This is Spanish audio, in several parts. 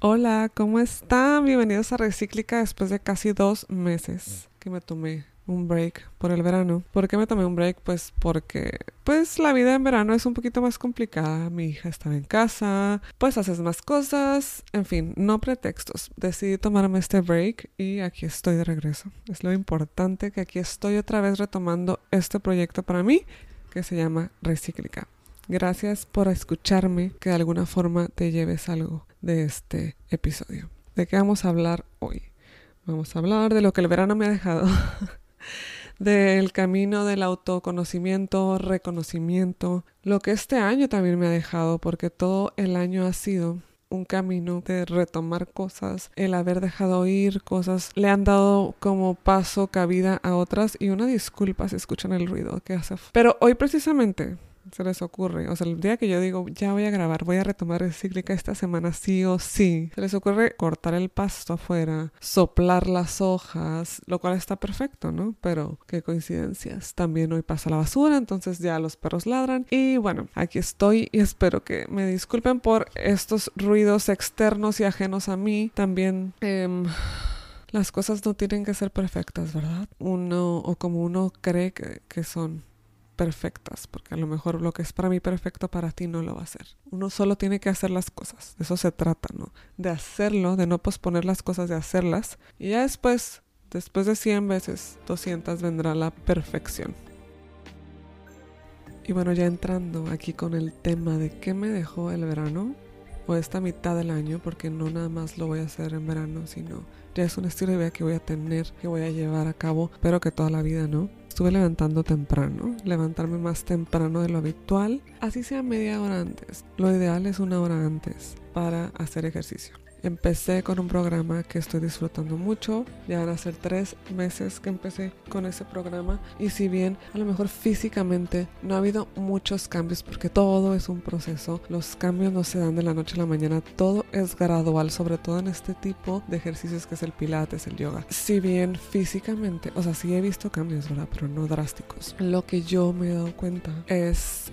Hola, ¿cómo están? Bienvenidos a Recíclica después de casi dos meses que me tomé un break por el verano. ¿Por qué me tomé un break? Pues porque pues la vida en verano es un poquito más complicada. Mi hija estaba en casa, pues haces más cosas, en fin, no pretextos. Decidí tomarme este break y aquí estoy de regreso. Es lo importante que aquí estoy otra vez retomando este proyecto para mí que se llama Recíclica. Gracias por escucharme, que de alguna forma te lleves algo de este episodio. ¿De qué vamos a hablar hoy? Vamos a hablar de lo que el verano me ha dejado, del camino del autoconocimiento, reconocimiento, lo que este año también me ha dejado, porque todo el año ha sido un camino de retomar cosas, el haber dejado ir cosas, le han dado como paso, cabida a otras y una disculpa si escuchan el ruido que hace. Pero hoy precisamente se les ocurre. O sea, el día que yo digo, ya voy a grabar, voy a retomar Recíclica esta semana sí o sí, se les ocurre cortar el pasto afuera, soplar las hojas, lo cual está perfecto, ¿no? Pero qué coincidencias. También hoy pasa la basura, entonces ya los perros ladran. Y bueno, aquí estoy y espero que me disculpen por estos ruidos externos y ajenos a mí. También... Em, las cosas no tienen que ser perfectas, ¿verdad? Uno, o como uno cree que, que son perfectas, porque a lo mejor lo que es para mí perfecto para ti no lo va a ser. Uno solo tiene que hacer las cosas, de eso se trata, ¿no? De hacerlo, de no posponer las cosas, de hacerlas, y ya después, después de 100 veces, 200 vendrá la perfección. Y bueno, ya entrando aquí con el tema de qué me dejó el verano, o esta mitad del año, porque no nada más lo voy a hacer en verano, sino ya es un estilo de vida que voy a tener, que voy a llevar a cabo, pero que toda la vida, ¿no? Estuve levantando temprano, levantarme más temprano de lo habitual, así sea media hora antes. Lo ideal es una hora antes para hacer ejercicio. Empecé con un programa que estoy disfrutando mucho. Ya van a ser tres meses que empecé con ese programa. Y si bien a lo mejor físicamente no ha habido muchos cambios porque todo es un proceso, los cambios no se dan de la noche a la mañana. Todo es gradual, sobre todo en este tipo de ejercicios que es el pilates, el yoga. Si bien físicamente, o sea, sí he visto cambios, ¿verdad? Pero no drásticos. Lo que yo me he dado cuenta es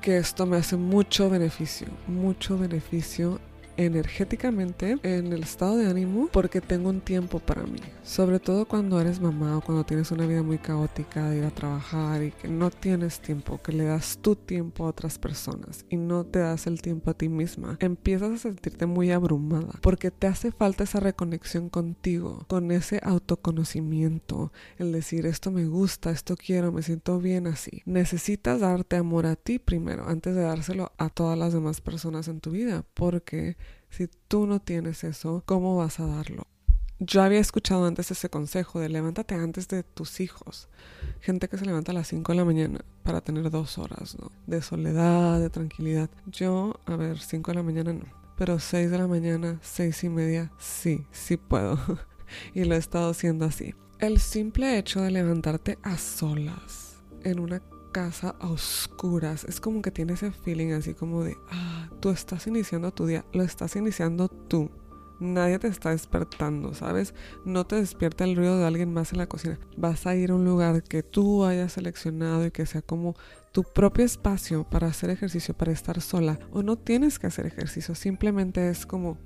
que esto me hace mucho beneficio, mucho beneficio energéticamente en el estado de ánimo porque tengo un tiempo para mí. Sobre todo cuando eres mamá o cuando tienes una vida muy caótica de ir a trabajar y que no tienes tiempo, que le das tu tiempo a otras personas y no te das el tiempo a ti misma, empiezas a sentirte muy abrumada porque te hace falta esa reconexión contigo, con ese autoconocimiento, el decir esto me gusta, esto quiero, me siento bien así. Necesitas darte amor a ti primero antes de dárselo a todas las demás personas en tu vida porque si tú no tienes eso, ¿cómo vas a darlo? Yo había escuchado antes ese consejo de levántate antes de tus hijos. Gente que se levanta a las 5 de la mañana para tener dos horas, ¿no? De soledad, de tranquilidad. Yo, a ver, 5 de la mañana no. Pero 6 de la mañana, seis y media, sí, sí puedo. y lo he estado haciendo así. El simple hecho de levantarte a solas en una casa a oscuras. Es como que tiene ese feeling así como de, ah, tú estás iniciando tu día, lo estás iniciando tú. Nadie te está despertando, ¿sabes? No te despierta el ruido de alguien más en la cocina. Vas a ir a un lugar que tú hayas seleccionado y que sea como tu propio espacio para hacer ejercicio, para estar sola. O no tienes que hacer ejercicio, simplemente es como,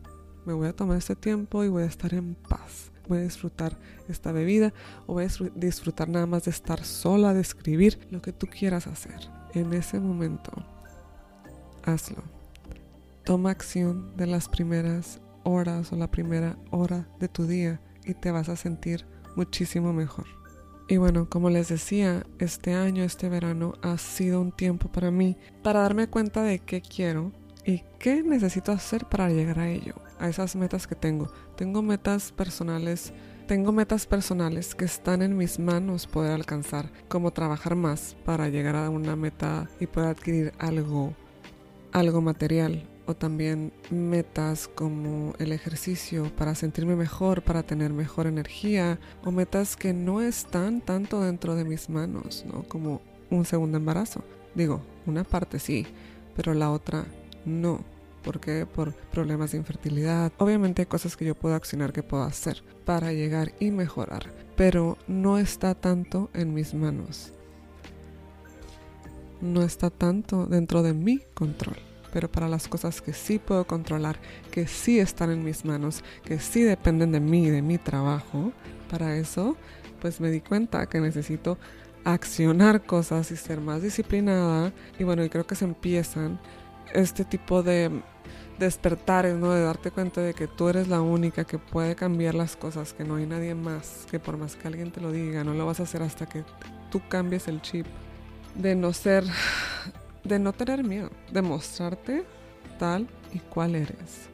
me voy a tomar este tiempo y voy a estar en paz voy a disfrutar esta bebida o voy a disfrutar nada más de estar sola, de escribir, lo que tú quieras hacer. En ese momento, hazlo. Toma acción de las primeras horas o la primera hora de tu día y te vas a sentir muchísimo mejor. Y bueno, como les decía, este año, este verano ha sido un tiempo para mí para darme cuenta de qué quiero y qué necesito hacer para llegar a ello a esas metas que tengo. Tengo metas personales, tengo metas personales que están en mis manos poder alcanzar, como trabajar más para llegar a una meta y poder adquirir algo, algo material o también metas como el ejercicio para sentirme mejor, para tener mejor energía, o metas que no están tanto dentro de mis manos, ¿no? Como un segundo embarazo. Digo, una parte sí, pero la otra no. ¿Por qué? Por problemas de infertilidad. Obviamente hay cosas que yo puedo accionar, que puedo hacer para llegar y mejorar, pero no está tanto en mis manos. No está tanto dentro de mi control. Pero para las cosas que sí puedo controlar, que sí están en mis manos, que sí dependen de mí, de mi trabajo, para eso, pues me di cuenta que necesito accionar cosas y ser más disciplinada. Y bueno, y creo que se empiezan este tipo de despertares, ¿no? De darte cuenta de que tú eres la única que puede cambiar las cosas, que no hay nadie más, que por más que alguien te lo diga, no lo vas a hacer hasta que tú cambies el chip. De no ser, de no tener miedo, de mostrarte tal y cual eres.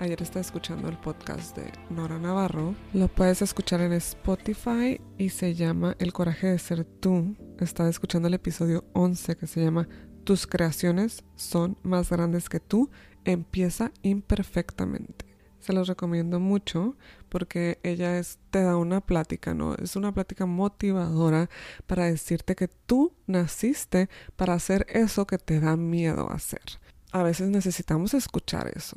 Ayer estaba escuchando el podcast de Nora Navarro. Lo puedes escuchar en Spotify y se llama El coraje de ser tú. Estaba escuchando el episodio 11 que se llama Tus creaciones son más grandes que tú. Empieza imperfectamente. Se los recomiendo mucho porque ella es, te da una plática, ¿no? Es una plática motivadora para decirte que tú naciste para hacer eso que te da miedo hacer. A veces necesitamos escuchar eso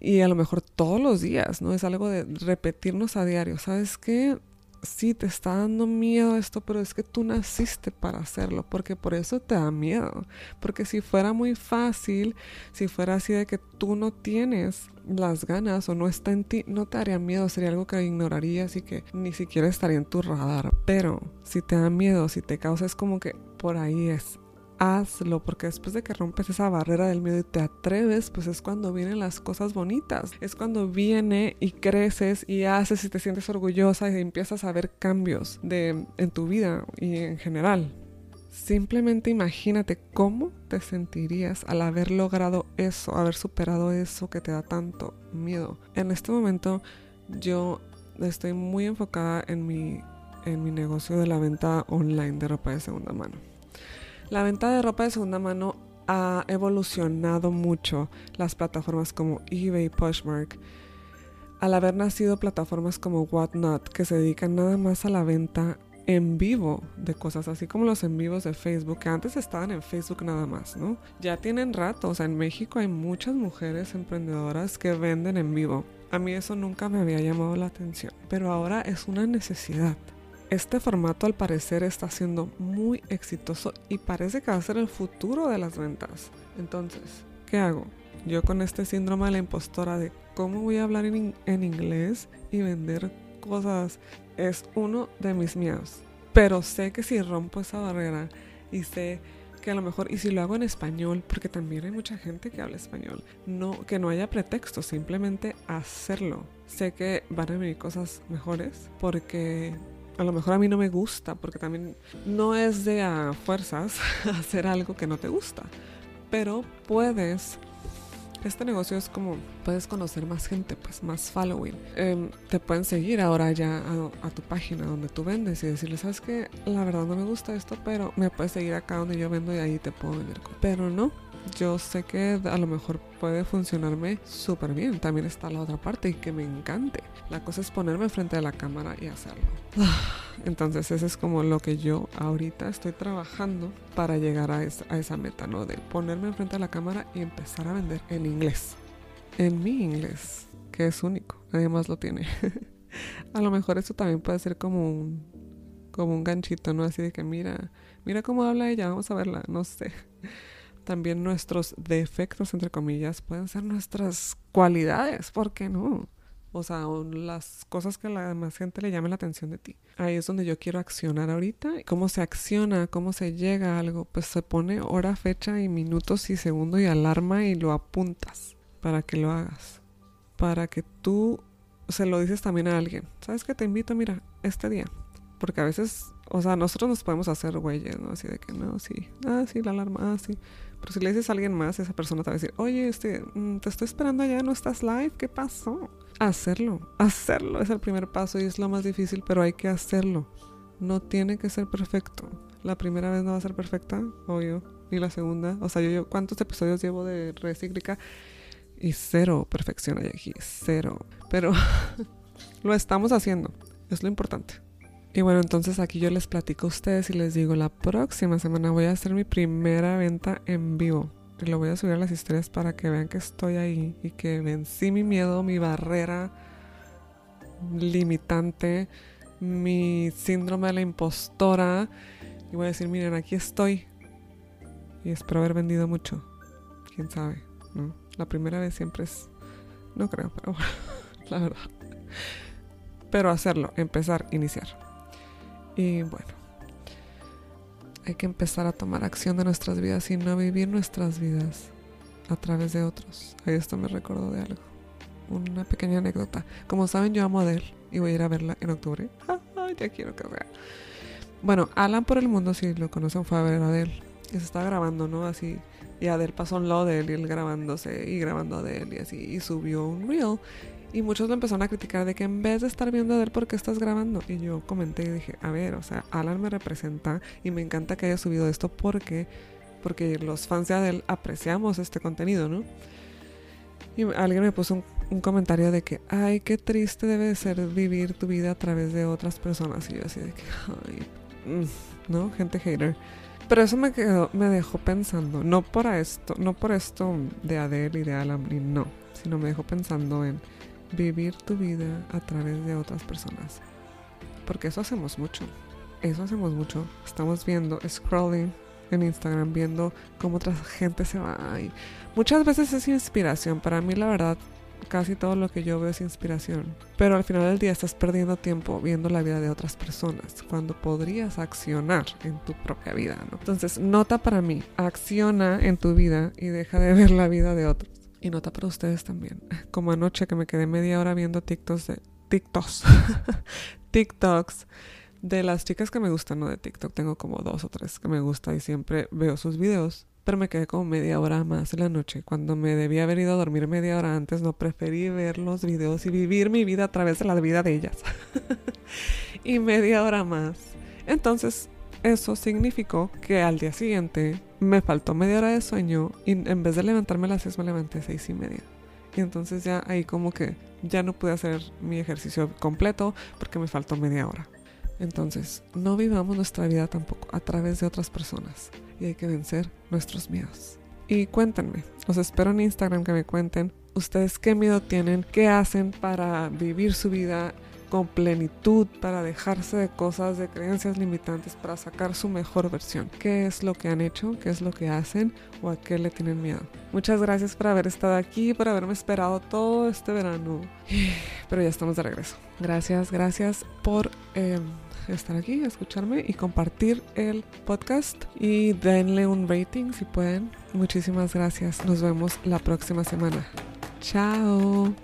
y a lo mejor todos los días, ¿no? Es algo de repetirnos a diario. ¿Sabes qué? Sí, te está dando miedo esto, pero es que tú naciste para hacerlo, porque por eso te da miedo. Porque si fuera muy fácil, si fuera así de que tú no tienes las ganas o no está en ti, no te haría miedo, sería algo que ignorarías y que ni siquiera estaría en tu radar. Pero si te da miedo, si te causa, es como que por ahí es, hazlo, porque después de que rompes esa barrera del miedo y te atreves, pues es cuando vienen las cosas bonitas. Es cuando viene y creces y haces y te sientes orgullosa y empiezas a ver cambios de, en tu vida y en general. Simplemente imagínate cómo te sentirías al haber logrado eso, haber superado eso que te da tanto miedo. En este momento yo estoy muy enfocada en mi, en mi negocio de la venta online de ropa de segunda mano. La venta de ropa de segunda mano ha evolucionado mucho. Las plataformas como eBay y Poshmark, al haber nacido plataformas como Whatnot, que se dedican nada más a la venta en vivo de cosas, así como los en vivos de Facebook, que antes estaban en Facebook nada más, ¿no? Ya tienen rato, o sea, en México hay muchas mujeres emprendedoras que venden en vivo. A mí eso nunca me había llamado la atención, pero ahora es una necesidad. Este formato al parecer está siendo muy exitoso y parece que va a ser el futuro de las ventas. Entonces, ¿qué hago? Yo con este síndrome de la impostora de cómo voy a hablar en, inglés y vender cosas es uno de mis miedos. Pero sé que si rompo esa barrera y sé que a lo mejor, y si lo hago en español, porque también hay mucha gente que habla español, no, que no haya pretexto, simplemente hacerlo. Sé que van a venir cosas mejores porque a lo mejor a mí no me gusta, porque también no es de a fuerzas hacer algo que no te gusta, pero puedes este negocio es como puedes conocer más gente, pues más following. Em, te pueden seguir ahora ya a, tu página donde tú vendes y decirle, sabes que la verdad no me gusta esto, pero me puedes seguir acá donde yo vendo y ahí te puedo vender. Pero no, yo sé que a lo mejor puede funcionarme súper bien. También está la otra parte y que me encante. La cosa es ponerme frente a la cámara y hacerlo. Entonces ese es como lo que yo ahorita estoy trabajando para llegar a esa, a esa meta, ¿no? De ponerme frente a la cámara y empezar a vender en inglés. En mi inglés, que es único. Nadie más lo tiene. a lo mejor eso también puede ser como un, como un ganchito, ¿no? Así de que mira, mira cómo habla ella, vamos a verla, no sé también nuestros defectos, entre comillas, pueden ser nuestras cualidades, ¿por qué no? O sea, las cosas que la demás gente le llamen la atención de ti. Ahí es donde yo quiero accionar ahorita. ¿Cómo se acciona? ¿Cómo se llega a algo? Pues se pone hora, fecha y minutos y segundo y alarma y lo apuntas para que lo hagas. Para que tú se lo dices también a alguien. ¿Sabes qué? Te invito, mira, este día. Porque a veces, o sea, nosotros nos podemos hacer güeyes, ¿no? Así de que no, sí, ah, sí, la alarma, ah, sí. Pero si le dices a alguien más, esa persona te va a decir, oye, este, mm, te estoy esperando allá, no estás live, ¿qué pasó? Hacerlo, hacerlo es el primer paso y es lo más difícil, pero hay que hacerlo. No tiene que ser perfecto. La primera vez no va a ser perfecta, obvio, ni la segunda. O sea, yo, ¿cuántos episodios llevo de Recíclica? Y cero perfección hay aquí, cero. Pero lo estamos haciendo, es lo importante. Y bueno, entonces aquí yo les platico a ustedes y les digo, la próxima semana voy a hacer mi primera venta en vivo. Y lo voy a subir a las historias para que vean que estoy ahí y que vencí mi miedo, mi barrera limitante, mi síndrome de la impostora. Y voy a decir, miren, aquí estoy. Y espero haber vendido mucho. ¿Quién sabe? ¿no? La primera vez siempre es... No creo, pero bueno, la verdad. Pero hacerlo, empezar, iniciar. Y bueno, hay que empezar a tomar acción de nuestras vidas y no vivir nuestras vidas a través de otros. Ahí esto me recordó de algo. Una pequeña anécdota. Como saben, yo amo a Adele y voy a ir a verla en octubre. Ya quiero que vea. Bueno, Alan por el mundo, si lo conocen, fue a ver a Adele. Y se está grabando, ¿no? Así. Y Adele pasó un lado de él y él grabándose y grabando a Adele y así. Y subió un reel. Y muchos lo empezaron a criticar de que en vez de estar viendo a Adele, ¿por qué estás grabando? Y yo comenté y dije, a ver, o sea, Alan me representa y me encanta que haya subido esto porque, porque los fans de Adele apreciamos este contenido, ¿no? Y alguien me puso un, comentario de que, ay, qué triste debe de ser vivir tu vida a través de otras personas. Y yo así de que, ay, mm", ¿no? Gente hater. Pero eso me quedó, me dejó pensando, no por esto, no por esto de Adele y de Alan, y no, sino me dejó pensando en vivir tu vida a través de otras personas. Porque eso hacemos mucho. Eso hacemos mucho. Estamos viendo, scrolling en Instagram, viendo cómo otra gente se va. Y muchas veces es inspiración. Para mí, la verdad, casi todo lo que yo veo es inspiración. Pero al final del día estás perdiendo tiempo viendo la vida de otras personas cuando podrías accionar en tu propia vida, ¿no? Entonces, nota para mí, acciona en tu vida y deja de ver la vida de otros. Y nota para ustedes también. Como anoche que me quedé media hora viendo TikToks de TikToks. TikToks de las chicas que me gustan, no de TikTok. Tengo como dos o tres que me gustan y siempre veo sus videos. Pero me quedé como media hora más en la noche. Cuando me debía haber ido a dormir media hora antes, no preferí ver los videos y vivir mi vida a través de la vida de ellas. y media hora más. Entonces eso significó que al día siguiente me faltó media hora de sueño y en vez de levantarme a las 6 me levanté a seis y media. Y entonces ya ahí como que ya no pude hacer mi ejercicio completo porque me faltó media hora. Entonces, no vivamos nuestra vida tampoco a través de otras personas y hay que vencer nuestros miedos. Y cuéntenme, os espero en Instagram que me cuenten ustedes qué miedo tienen, qué hacen para vivir su vida con plenitud para dejarse de cosas, de creencias limitantes, para sacar su mejor versión. ¿Qué es lo que han hecho? ¿Qué es lo que hacen? ¿O a qué le tienen miedo? Muchas gracias por haber estado aquí, por haberme esperado todo este verano. Pero ya estamos de regreso. Gracias, gracias por... Em, estar aquí, escucharme y compartir el podcast y denle un rating si pueden. Muchísimas gracias. Nos vemos la próxima semana. Chao.